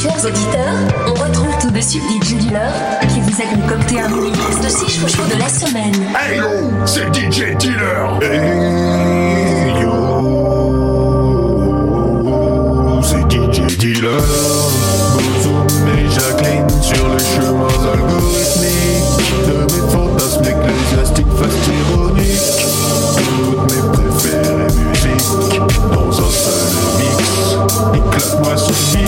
Chers auditeurs, on retrouve tout de suite DJ Dealer qui vous a concocté un mini de 6 chouchous de la semaine. Hey yo, c'est DJ Dealer. Hey yo, c'est DJ Dealer. Bozoum et Jacqueline sur les chemins algorithmiques de mes fantasmes ecclésiastiques fastironiques. Toutes mes préférées musiques dans un seul mix. Éclate-moi ce mix.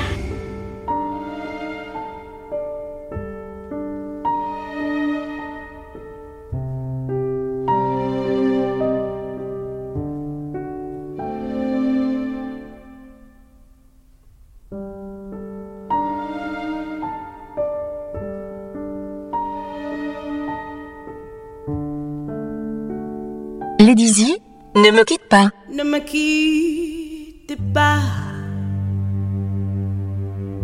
Ne me quitte pas.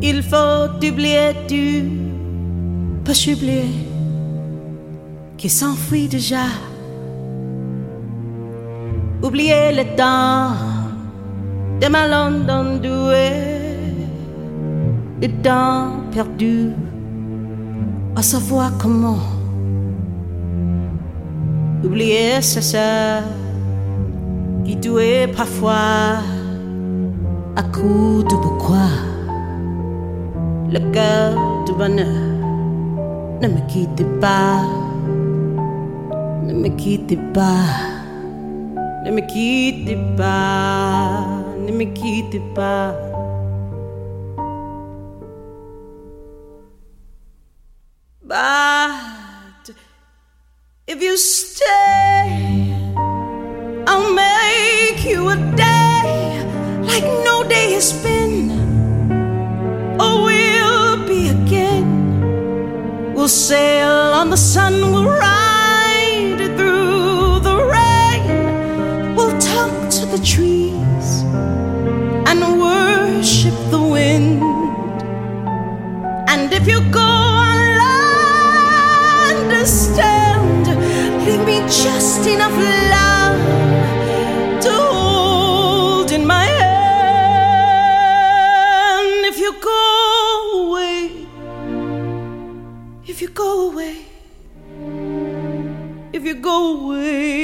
Il faut oublier, tu peux oublier qui s'enfuit déjà. Oublier le temps de ma London douée, le temps perdu à savoir comment. Oublier sa sœur qui douait parfois à coup de pourquoi le cœur de bonheur ne me quitte pas, ne me quitte pas, ne me quitte pas, ne me quitte pas. But if you stay, a day like no day has been. Or we'll be again. We'll sail on the sun, we'll ride through the rain. We'll talk to the trees and worship the wind. And if you go you go away, if you go away,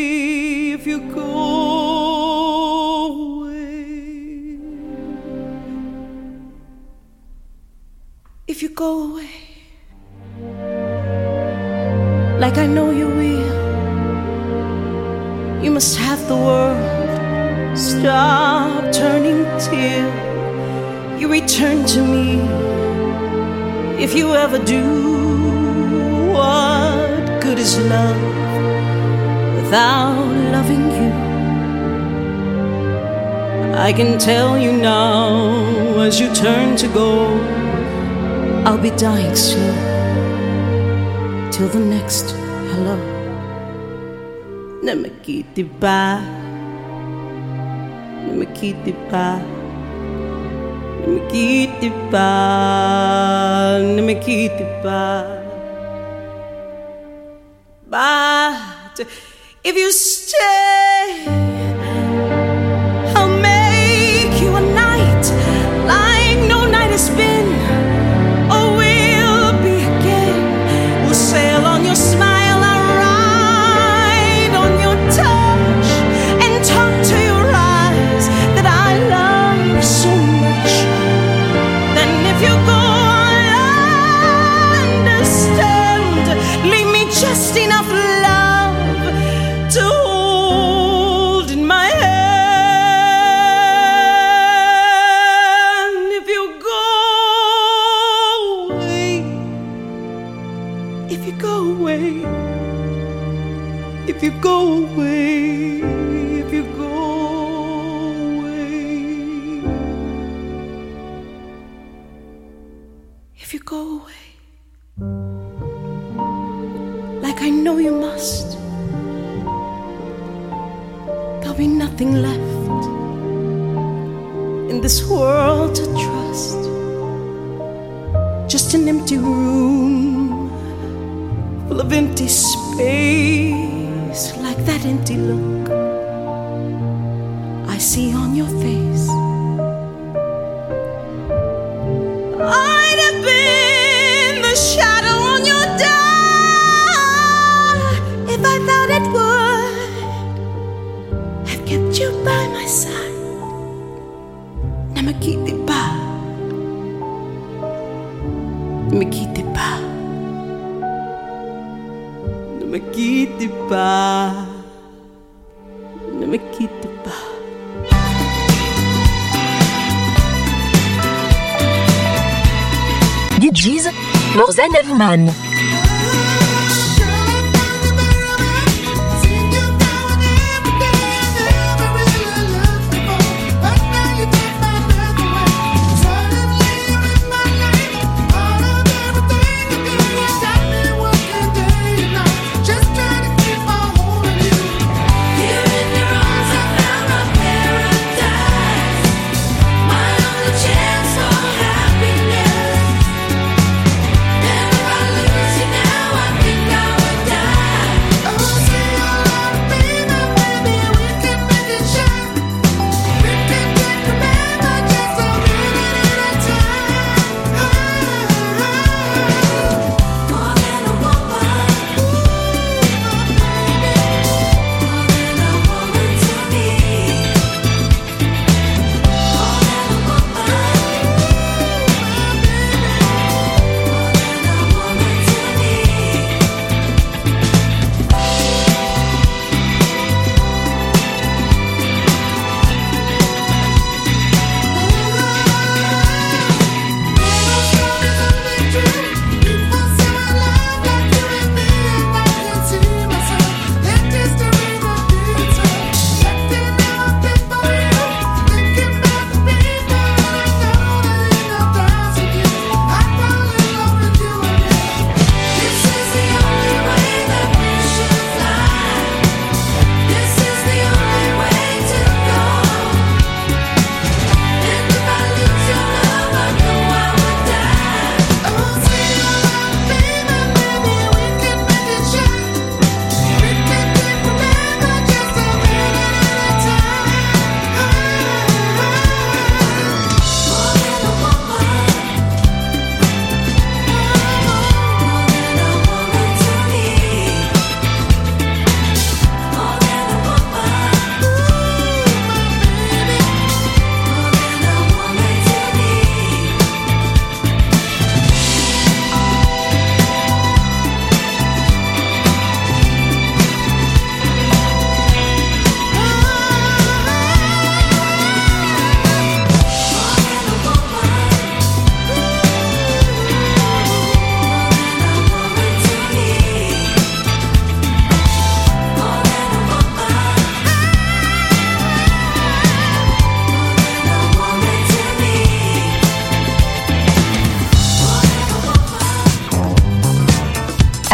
I can tell you now as you turn to go, I'll be dying soon. Till the next hello. Ne me quitte pas, ne me quitte pas, ne me quitte pas, ne me quitte pas. But if you stay, greatest been. There'll be nothing left in this world to trust. Just an empty room full of empty space, like that empty look I see on your face. Pas. Ne me quittez pas. DJs, Morzen Evman.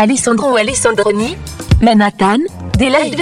Alessandro Alessandroni, Manhattan, des live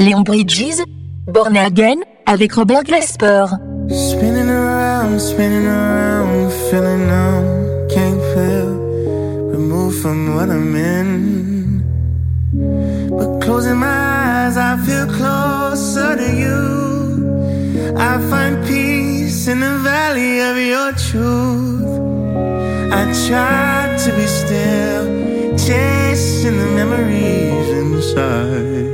Léon Bridges, Born Again, avec Robert Glasper. Spinning around, spinning around, feeling numb, can't feel, removed from what I'm in. But closing my eyes, I feel closer to you. I find peace in the valley of your truth. I try to be still, chasing the memories inside.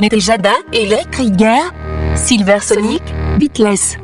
Tejada, Eric Rieger, Silver Sonic, Beatless.